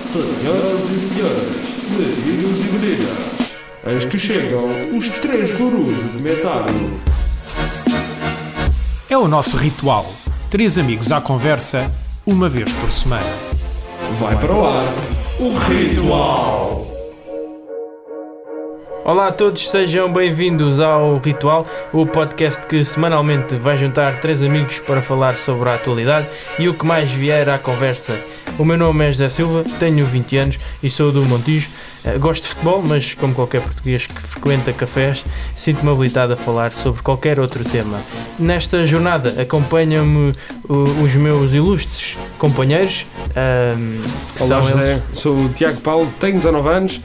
Senhoras e senhores, meninos e meninas, eis que chegam os três gurus do comentário. É o nosso ritual. Três amigos à conversa, uma vez por semana. Vai para o ar o ritual. Olá a todos, sejam bem-vindos ao Ritual, o podcast que semanalmente vai juntar três amigos para falar sobre a atualidade e o que mais vier à conversa. O meu nome é José Silva, tenho 20 anos e sou do Montijo. Eh, Gosto de futebol, mas como qualquer português que frequenta cafés, sinto-me habilitado a falar sobre qualquer outro tema. Nesta jornada acompanham-me uh, os meus ilustres companheiros. ahm, que Olá José, eles- sou o Tiago Paulo, tenho 19 anos,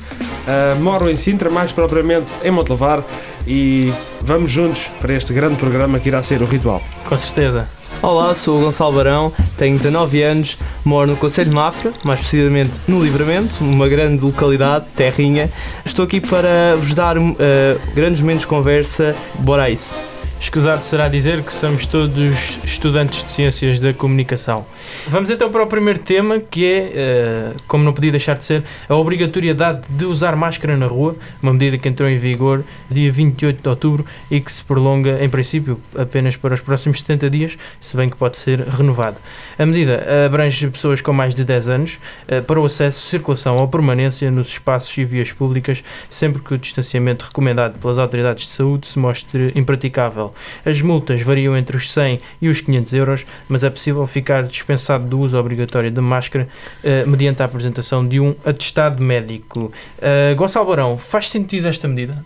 ah, moro em Sintra, mais propriamente em Montelavar e vamos juntos para este grande programa que irá ser o ritual. Com certeza. Olá, sou o Gonçalo Barão, tenho 19 anos, moro no Conselho de Mafra, mais precisamente no Livramento, uma grande localidade, terrinha. Estou aqui para vos dar eh, grandes momentos de conversa, bora a isso. Escusado será dizer que somos todos estudantes de Ciências da Comunicação. Vamos então para o primeiro tema, que é, eh, como não podia deixar de ser, a obrigatoriedade de usar máscara na rua, uma medida que entrou em vigor dia 28 de outubro e que se prolonga, em princípio, apenas para os próximos 70 dias, se bem que pode ser renovada. A medida abrange pessoas com mais de 10 anos eh, para o acesso, circulação ou permanência nos espaços e vias públicas, sempre que o distanciamento recomendado pelas autoridades de saúde se mostre impraticável. As multas variam entre os 100 e os 500 euros, mas é possível ficar dispensado do uso obrigatório de máscara eh, mediante a apresentação de um atestado médico. Eh, Gonçalo Barão, faz sentido esta medida?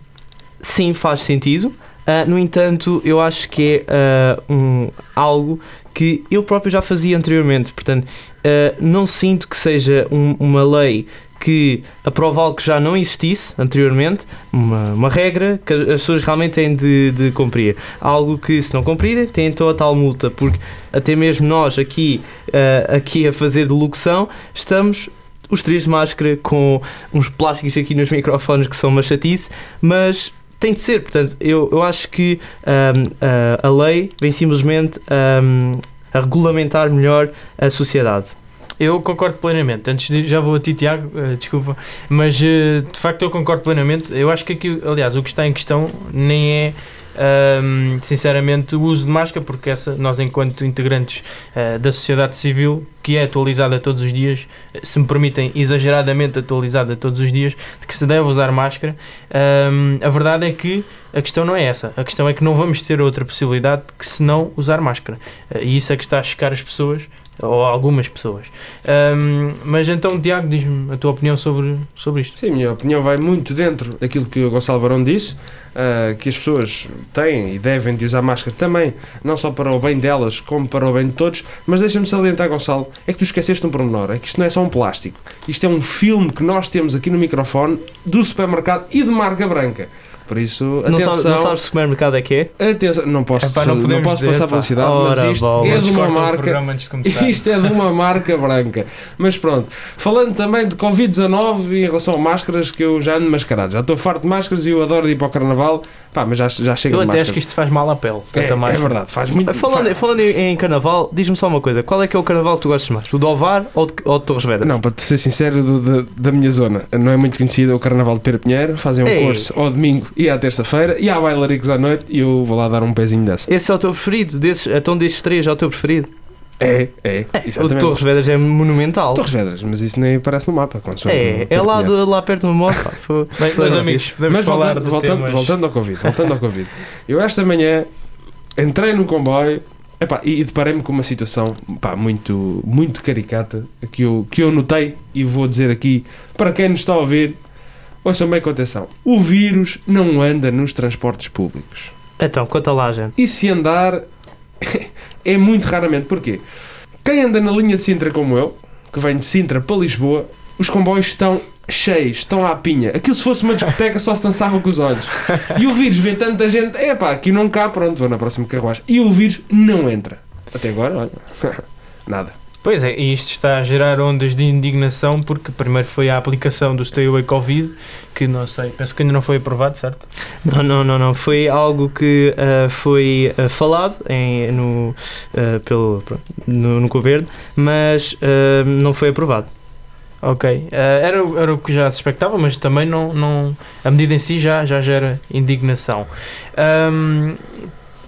Sim, faz sentido. Ah, no entanto, eu acho que é ah, um, algo que eu próprio já fazia anteriormente. Portanto, ah, não sinto que seja um- uma lei que aprova algo que já não existisse anteriormente, uma, uma regra que as pessoas realmente têm de, de cumprir. Algo que, se não cumprirem, têm então a tal multa, porque até mesmo nós aqui, ah, aqui a fazer de locução, estamos os três de máscara com uns plásticos aqui nos microfones que são uma chatice, mas tem de ser. Portanto, eu, eu acho que ahm, a, a lei vem simplesmente ahm, a regulamentar melhor a sociedade. Eu concordo plenamente. Antes de, já vou a ti, Tiago, eh, desculpa, mas eh, de facto eu concordo plenamente. Eu acho que aqui, aliás, o que está em questão nem é. ahm, sinceramente, o uso de máscara, porque essa, nós, enquanto integrantes eh, da sociedade civil, que é atualizada todos os dias, se me permitem, exageradamente atualizada todos os dias, de que se deve usar máscara, ahm, a verdade é que a questão não é essa. A questão é que não vamos ter outra possibilidade que se não usar máscara. Eh, e isso é que está a chocar as pessoas, ou algumas pessoas. Ahm, mas então, Tiago, diz-me a tua opinião sobre, sobre isto. Sim, a minha opinião vai muito dentro daquilo que o Gonçalo Barão disse, ah, que as pessoas têm e devem de usar máscara também, não só para o bem delas, como para o bem de todos, mas deixa-me salientar, Gonçalo, é que tu esqueceste um pormenor, é que isto não é só um plástico, isto é um filme que nós temos aqui no microfone do supermercado e de marca branca. Por isso, Não, atenção, sabe, não sabes que supermercado é que é? atenção, não posso, Epá, não não podemos posso dizer, passar pá. publicidade, mas isto bola. é de uma marca de isto é de uma marca branca. Mas pronto, falando também de Covid-19 e em relação a máscaras, que eu já ando mascarado. Já estou farto de máscaras e eu adoro ir para o carnaval. Pá, mas já, já chega Eu de até acho máscara. que isto faz mal à pele. é, é máscara. verdade, faz muito Falando, faz- falando em, em carnaval, diz-me só uma coisa: qual é que é o carnaval que tu gostas mais? O de Ovar ou de, ou de Torres Vedras? Não, para te ser sincero, do- da- da minha zona, não é muito conhecido é o Carnaval de Pera Pinheiro. Fazem um Ei. curso ao domingo e à terça-feira, e há bailaricos à noite, e eu vou lá dar um pezinho dessa. Esse é o teu preferido? Desses, então destes três é o teu preferido? É, é, O de exatamente. Torres Vedras é monumental. Torres Vedras, mas isso nem aparece no mapa. o É, é lá, do- lá perto do Bem, meus fixe. amigos, podemos Mas falar voltando, voltando, temas... voltando ao Covid, voltando ao Covid. Eu esta manhã entrei no comboio epá, e deparei-me com uma situação pá, muito, muito caricata que eu, que eu notei e vou dizer aqui para quem nos está a ouvir. Ouçam bem com atenção. O vírus não anda nos transportes públicos. Então, conta lá, gente. E se andar, é muito raramente. Porquê? Quem anda na linha de Sintra como eu, que vem de Sintra para Lisboa, os comboios estão cheios, estão à pinha. Aquilo se fosse uma discoteca só se dançava com os olhos. E o vírus vê tanta gente, é pá, aqui não cá, pronto, vou na próxima carruagem. E o vírus não entra. Até agora, olha, nada. Pois é, e isto está a gerar ondas de indignação porque primeiro foi a aplicação do Stay Away Covid, que não sei, penso que ainda não foi aprovado, certo? Não, não, não, não. Foi algo que ah, foi ah, falado em, no, ah, pelo, no, no governo, mas não foi aprovado. Ok. Era, o- era o que já se expectava, mas também não, não. A medida em si já, já gera indignação. Ahm,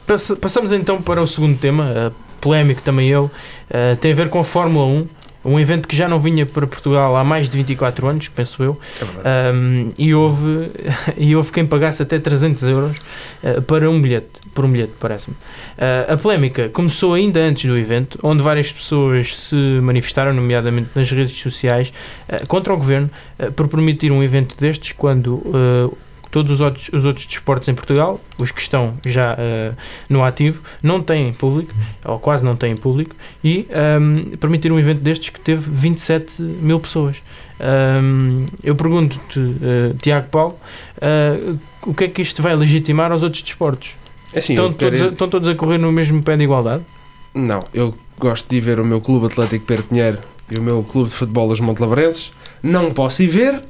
passa- passamos então para o segundo tema, polémico também ele. eh, tem a ver com a Fórmula 1. Um evento que já não vinha para Portugal há mais de 24 anos, penso eu. É. Um, e, houve, e houve quem pagasse até 300 euros uh, para um bilhete, por um bilhete, parece-me. Uh, a polémica começou ainda antes do evento, onde várias pessoas se manifestaram, nomeadamente nas redes sociais, uh, contra o governo uh, por permitir um evento destes quando uh, todos os outros, os outros desportos em Portugal, os que estão já uh, no ativo, não têm público, ou quase não têm público, e um, permitir um evento destes que teve 27 mil pessoas. Um, eu pergunto-te, uh, Tiago Paulo, uh, o que é que isto vai legitimar aos outros desportos? É assim, estão, quero todos a, ir- estão todos a correr no mesmo pé de igualdade? Não, eu gosto de ir ver o meu clube Atlético Pedro Pinheiro e o meu clube de futebol os Montelavrenses. Não posso ir ver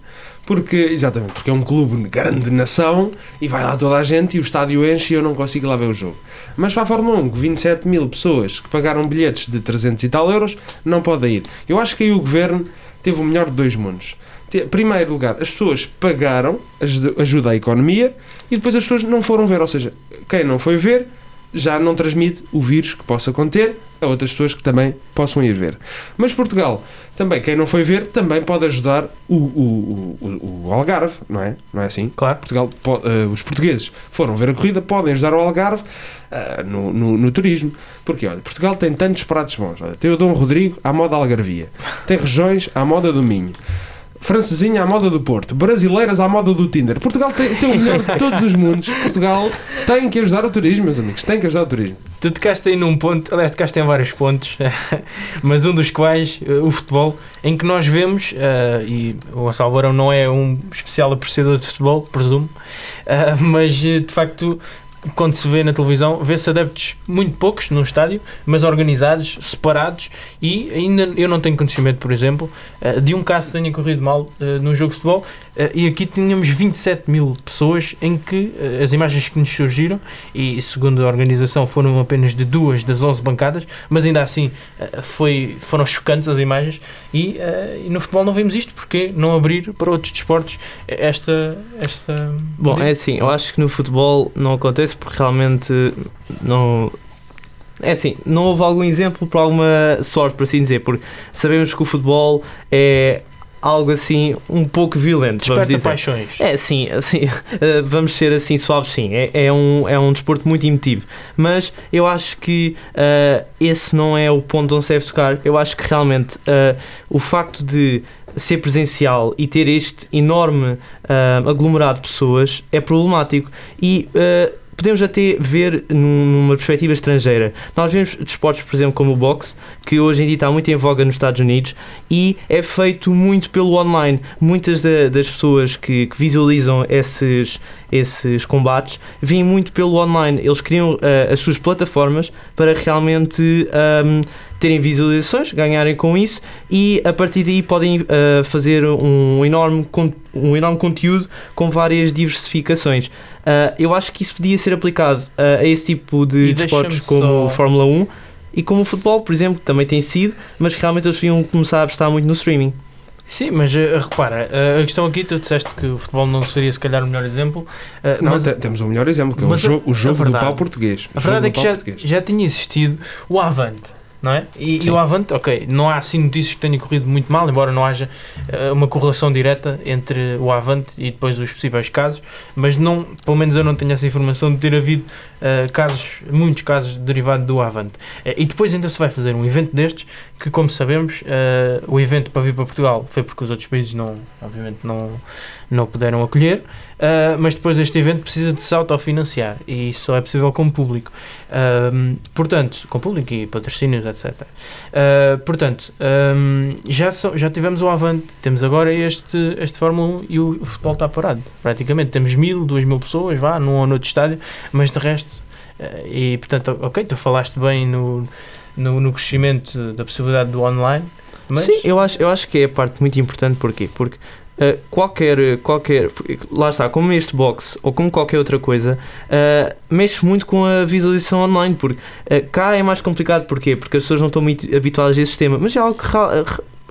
porque, exatamente, porque é um clube de grande nação e vai lá toda a gente e o estádio enche e eu não consigo lá ver o jogo. Mas para a Fórmula 1, que 27 mil pessoas que pagaram bilhetes de 300 e tal euros não podem ir. Eu acho que aí o governo teve o melhor de dois mundos. Primeiro lugar, as pessoas pagaram, ajuda a economia, e depois as pessoas não foram ver. Ou seja, quem não foi ver já não transmite o vírus que possa conter a outras pessoas que também possam ir ver. Mas Portugal, também, quem não foi ver, também pode ajudar o, o, o, o Algarve, não é? Não é assim? Claro. Portugal, po- eh, os portugueses foram ver a corrida, podem ajudar o Algarve eh, no, no, no turismo. Porque, olha, Portugal tem tantos pratos bons. Olha, tem o Dom Rodrigo à moda Algarvia. Tem regiões à moda do Minho. Francesinha à moda do Porto. Brasileiras à moda do Tinder. Portugal tem, tem o melhor de todos os mundos. Portugal tem que ajudar o turismo, meus amigos. Tem que ajudar o turismo. Tu tocaste aí num ponto, aliás, tocaste em vários pontos, mas um dos quais, eh, o futebol, em que nós vemos, eh, e o Gonçalo não é um especial apreciador de futebol, presumo, eh, mas de facto, quando se vê na televisão, vê-se adeptos muito poucos num estádio, mas organizados, separados, e ainda eu não tenho conhecimento, por exemplo, eh, de um caso que tenha corrido mal eh, num jogo de futebol, e aqui tínhamos 27 mil pessoas em que eh, as imagens que nos surgiram e segundo a organização foram apenas de duas das 11 bancadas, mas ainda assim eh, foi, foram chocantes as imagens e, eh, e no futebol não vimos isto, porque não abrir para outros desportos esta... esta Bom, é assim, eu acho que no futebol não acontece porque realmente não. É assim, não houve algum exemplo para alguma sorte, por assim dizer, porque sabemos que o futebol é algo assim um pouco violento. desperta paixões. É, sim, assim, vamos ser assim suaves, sim. É, é, um, é um desporto muito emotivo. Mas eu acho que eh, esse não é o ponto onde se deve tocar. Eu acho que realmente eh, o facto de ser presencial e ter este enorme aglomerado de pessoas é problemático. E. Podemos até ver num- numa perspectiva estrangeira. Nós vemos desportos, por exemplo, como o boxe, que hoje em dia está muito em voga nos Estados Unidos e é feito muito pelo online. Muitas da- das pessoas que, que visualizam esses, esses combates vêm muito pelo online. Eles criam ah, as suas plataformas para realmente ahm, terem visualizações, ganharem com isso e a partir daí podem ah, fazer um enorme, um enorme conteúdo com várias diversificações. Ah, eu acho que isso podia ser aplicado ah, a esse tipo de E deixa-me como só- Fórmula 1 e como o futebol, por exemplo, que também tem sido, mas que realmente eles podiam começar a apostar muito no streaming. Sim, mas repara, a questão aqui, tu disseste que o futebol não seria se calhar o melhor exemplo, Não, mas te- temos o melhor exemplo, que é o, jo- o jogo do pau português. A verdade é que já, português. já tinha existido o Avante, não é? E, e o Avante, ok, não há assim notícias que tenha corrido muito mal, embora não haja eh, uma correlação direta entre o Avante e depois os possíveis casos, mas não, pelo menos eu não tenho essa informação de ter havido eh, casos, muitos casos derivados do Avante. Eh, e depois ainda se vai fazer um evento destes, que como sabemos, o evento para vir para Portugal foi porque os outros países não, obviamente não, não puderam acolher, eh, mas depois deste evento precisa de se autofinanciar e isso só é possível com público. Ahm, portanto, com público e patrocínios, etc. Ah, portanto, ahm, já, são- já tivemos o Avante, temos agora este, este Fórmula 1 e o, o futebol está parado. Praticamente temos mil, duas mil pessoas, vá, num ou noutro estádio, mas de resto, ah, e portanto, ok, tu falaste bem no, no, no crescimento da possibilidade do online, mas Sim, eu acho, eu acho que é a parte muito importante. Porquê? Porque uh, qualquer, qualquer. porque Lá está, como este box ou como qualquer outra coisa, uh, mexe muito com a visualização online. Porque uh, cá é mais complicado. Porquê? Porque as pessoas não estão muito habituadas a esse sistema. Mas é algo que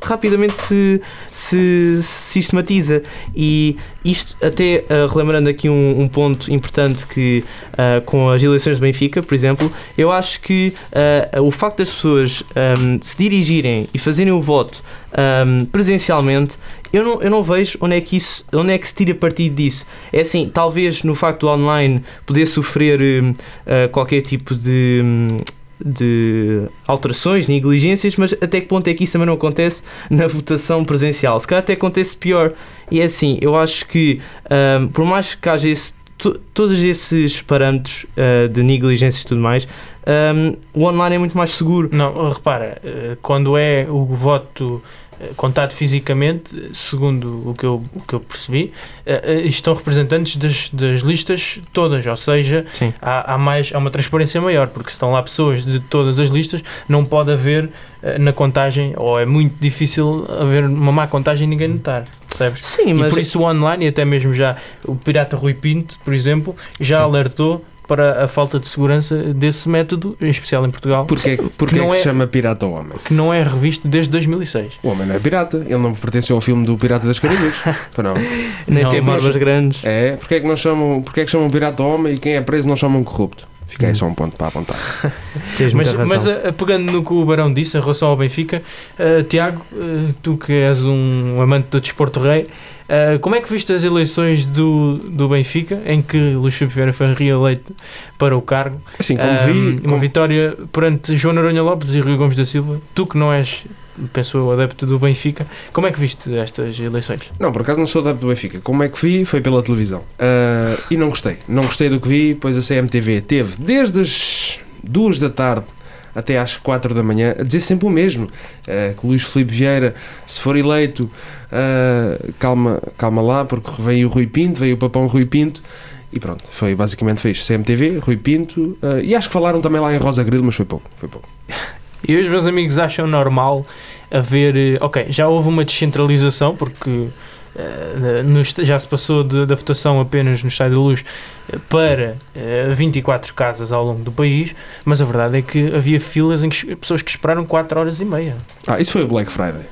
rapidamente se, se sistematiza. E isto, até uh, relembrando aqui um, um, ponto importante que uh, com as eleições de Benfica, por exemplo, eu acho que uh, o facto das pessoas um, se dirigirem e fazerem o voto um, presencialmente, eu não, eu não vejo onde é, que isso, onde é que se tira partido disso. É assim, talvez no facto do online poder sofrer qualquer tipo de de alterações, negligências, mas até que ponto é que isso também não acontece na votação presencial? Se calhar até acontece pior. E é assim, eu acho que um, por mais que haja esse, todos esses parâmetros uh, de negligências e tudo mais, um, o online é muito mais seguro. Não, repara, eh, quando é o voto eh, contado fisicamente, segundo o que eu, o que eu percebi, estão representantes das, das listas todas, ou seja, há, há, mais, há uma transparência maior, porque se estão lá pessoas de todas as listas, não pode haver na contagem, ou é muito difícil haver uma má contagem e ninguém notar. Percebes? Sim, mas... E por isso o online, e até mesmo já o Pirata Rui Pinto, por exemplo, já Sim. alertou para a falta de segurança desse método, em especial em Portugal. Porquê, porquê que, é que se chama Pirata ao Homem? Que não é revisto desde 2006. O homem não é pirata, ele não pertence ao filme do Pirata das Caraíbas. não. Nem não, tem barbas grandes. É, porquê é que não chamam, porquê é que chamam Pirata ao Homem e quem é preso não chamam corrupto? Fica aí hum. só um ponto para apontar. mas, mas a, pegando no que o Barão disse em relação ao Benfica, uh, Tiago, uh, tu que és um amante do desporto rei, Uh, como é que viste as eleições do, do Benfica, em que Luís Filipe Vieira foi reeleito para o cargo? Assim, como vi... Uma como... vitória perante João Noronha Lopes e Rui Gomes da Silva. Tu que não és, penso eu, adepto do Benfica, como é que viste estas eleições? Não, por acaso não sou adepto do Benfica. Como é que vi? Foi pela televisão. Uh, e não gostei. Não gostei do que vi, pois a CMTV teve desde as duas da tarde até às 4 da manhã a dizer sempre o mesmo, uh, que Luís Filipe Vieira, se for eleito, uh, calma, calma lá, porque veio o Rui Pinto, veio o papão Rui Pinto, e pronto, foi basicamente fez CMTV, Rui Pinto, uh, e acho que falaram também lá em Rosa Grilo, mas foi pouco, foi pouco. E os meus amigos acham normal haver, ok, já houve uma descentralização, porque eh, já se passou de, da votação apenas no Estádio da Luz eh, para 24 eh, casas ao longo do país, mas a verdade é que havia filas em que, pessoas que esperaram 4 horas e meia. Ah, isso foi o Black Friday.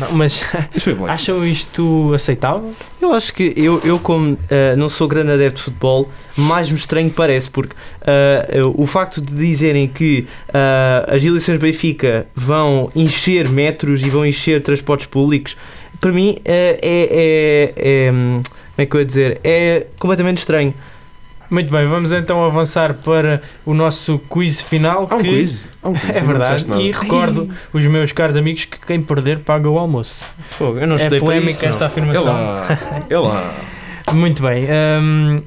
Não, mas acham isto aceitável? Eu acho que eu, eu como uh, não sou grande adepto de futebol, mais me estranho parece, porque uh, o facto de dizerem que uh, as eleições de Benfica vão encher metros e vão encher transportes públicos para mim é, é, é, é, Como é que eu ia dizer? É completamente estranho. Muito bem, vamos então avançar para o nosso quiz final. Há um que quiz? Há um quiz é verdade. E recordo os meus caros amigos que quem perder paga o almoço. Fogo, eu não é polémica esta afirmação. É lá, é lá. Muito bem. Um,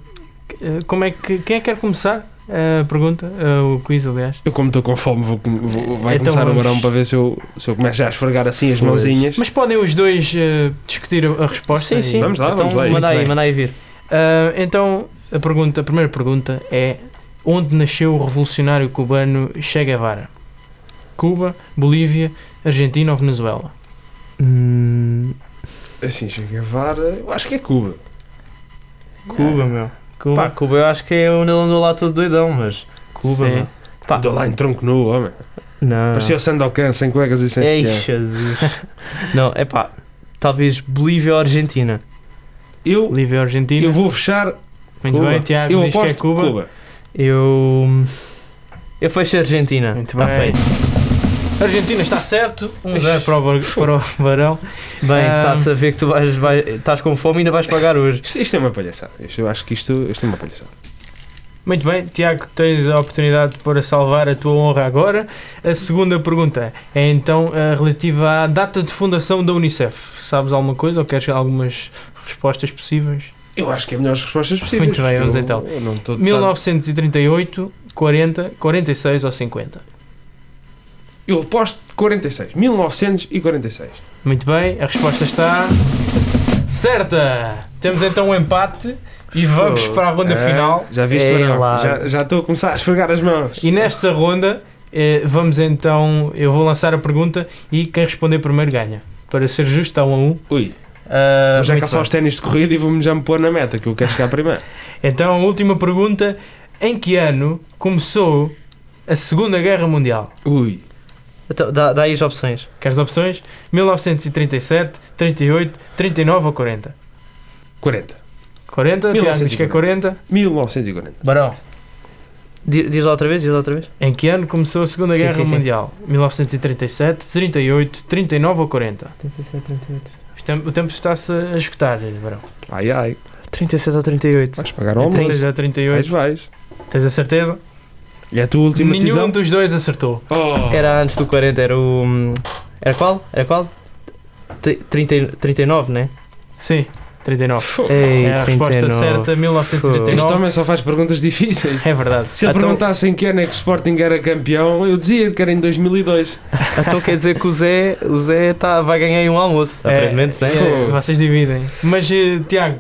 como é que, quem é que quer começar? A pergunta, o quiz, aliás. Eu, como estou com fome, vou, vou vai então começar vamos... o barão para ver se eu, se eu começo já a esfregar assim as mãozinhas. Mas podem os dois uh, discutir a, resposta? Sim, sim. Vamos lá, então, vamos lá. Manda aí, manda aí vir. Uh, então, a, pergunta, a primeira pergunta é: onde nasceu o revolucionário cubano Che Guevara? Cuba, Bolívia, Argentina ou Venezuela? Hum... Assim, Che Guevara, eu acho que é Cuba. Cuba, meu. Cuba. Pá, Cuba eu acho que é onde ele andou lá todo doidão, mas Cuba, Sim. Pá. Andou lá em tronco nu, homem. Não. Parecia o Sandokan, sem cuecas e sem Ei, Jesus. não, é pá, talvez Bolívia ou Argentina. Eu, Bolívia ou Argentina. Eu vou fechar. Muito Cuba. bem, Tiago, eu diz que é Cuba. Cuba. Eu. Eu fecho a Argentina. Muito tá bem. feito. Argentina está certo, 1 um 0 para o, para o Barão. Bem, está-se a ver que tu vais, vai, estás com fome e ainda vais pagar hoje. Isto, isto é uma palhaçada. Isto, eu acho que isto, isto é uma palhaçada. Muito bem, Tiago, tens a oportunidade para salvar a tua honra agora. A segunda pergunta é então relativa à data de fundação da Unicef. Sabes alguma coisa ou queres algumas respostas possíveis? Eu acho que é melhores respostas possíveis. Muito bem, vamos então. 1938, 40, 46 ou 50? Eu aposto 46. 1946. Muito bem, a resposta está certa. Temos então um empate e vamos para a ronda é, final. Já viste, é não? Já, já estou a começar a esfregar as mãos. E nesta ronda, eh, vamos então. Eu vou lançar a pergunta e quem responder primeiro ganha. Para ser justo, está um a um. Ui. Uh, vou já calçar os ténis de corrida e vou-me já me pôr na meta, que eu quero chegar primeiro. então, a última pergunta: em que ano começou a Segunda Guerra Mundial? Ui. Então, dá, dá aí as opções. Queres opções? 1937, 38, 39 ou 40? 40. 40, Tiago diz que é 40. 1940. Barão, Di- Diz lá outra vez, diz lá outra vez. em que ano começou a Segunda Sim, Guerra sim, sim. Mundial? 1937, 38, 39 ou 40? 37, 38. O tempo, o tempo está-se a escutar, Barão. Ai ai. 37 ou 38. Vais pagar o almoço. 36 a Vais, 38. vais. Tens a certeza? E é a tua última Nenhum decisão? dos dois acertou. Oh. Era antes do 40, era o. hum, Era qual? Era qual? Tri- 30, 39, né? Sim, 39. Ei, É a resposta 39. certa, Este 1939. homem só faz perguntas difíceis. É verdade. Se ele Então- perguntasse em que ano é que o Sporting era campeão, eu dizia que era em 2002. Então quer dizer que o Zé, o Zé tá, vai ganhar aí um almoço, É, aparentemente, né? é, vocês dividem. Mas, eh, Tiago,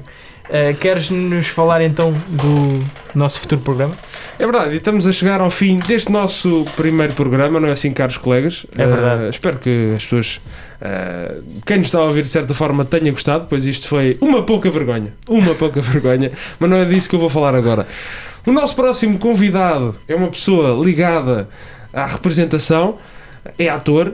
eh, queres nos falar então do nosso futuro programa? É verdade, e estamos a chegar ao fim deste nosso primeiro programa, não é assim, caros colegas? É verdade. Eh, espero que as pessoas, eh, quem nos está a ouvir de certa forma, tenha gostado, pois isto foi uma pouca vergonha. Uma pouca vergonha, mas não é disso que eu vou falar agora. O nosso próximo convidado é uma pessoa ligada à representação, é ator.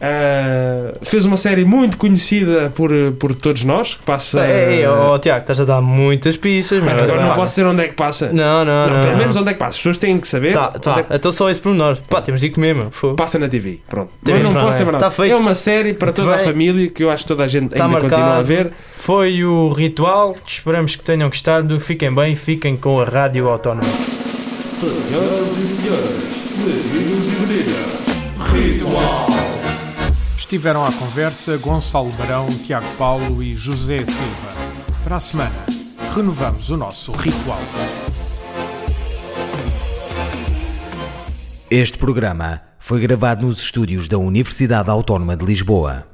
Eh, fez uma série muito conhecida por, por todos nós que passa. Ei, oh, Tiago, estás a dar muitas pistas, meu. agora não posso dizer onde é que passa. Não, não, Não, não. pelo não. menos onde é que passa. As pessoas têm que saber. Tá, onde tá. é que Então só esse pormenor. Pá, temos de ir comer, meu. Passa na TV. Pronto. TV, Mas não posso é. verdade. Tá feito. É uma série para Muito toda a família que eu acho que toda a gente Tá ainda continua a marcado. ver. Foi o ritual. Esperamos que tenham gostado. Fiquem bem, fiquem com a Rádio Autónoma. Senhoras e senhores, meninos e meninas, Estiveram à conversa Gonçalo Barão, Tiago Paulo e José Silva. Para a semana, renovamos o nosso ritual. Este programa foi gravado nos estúdios da Universidade Autónoma de Lisboa.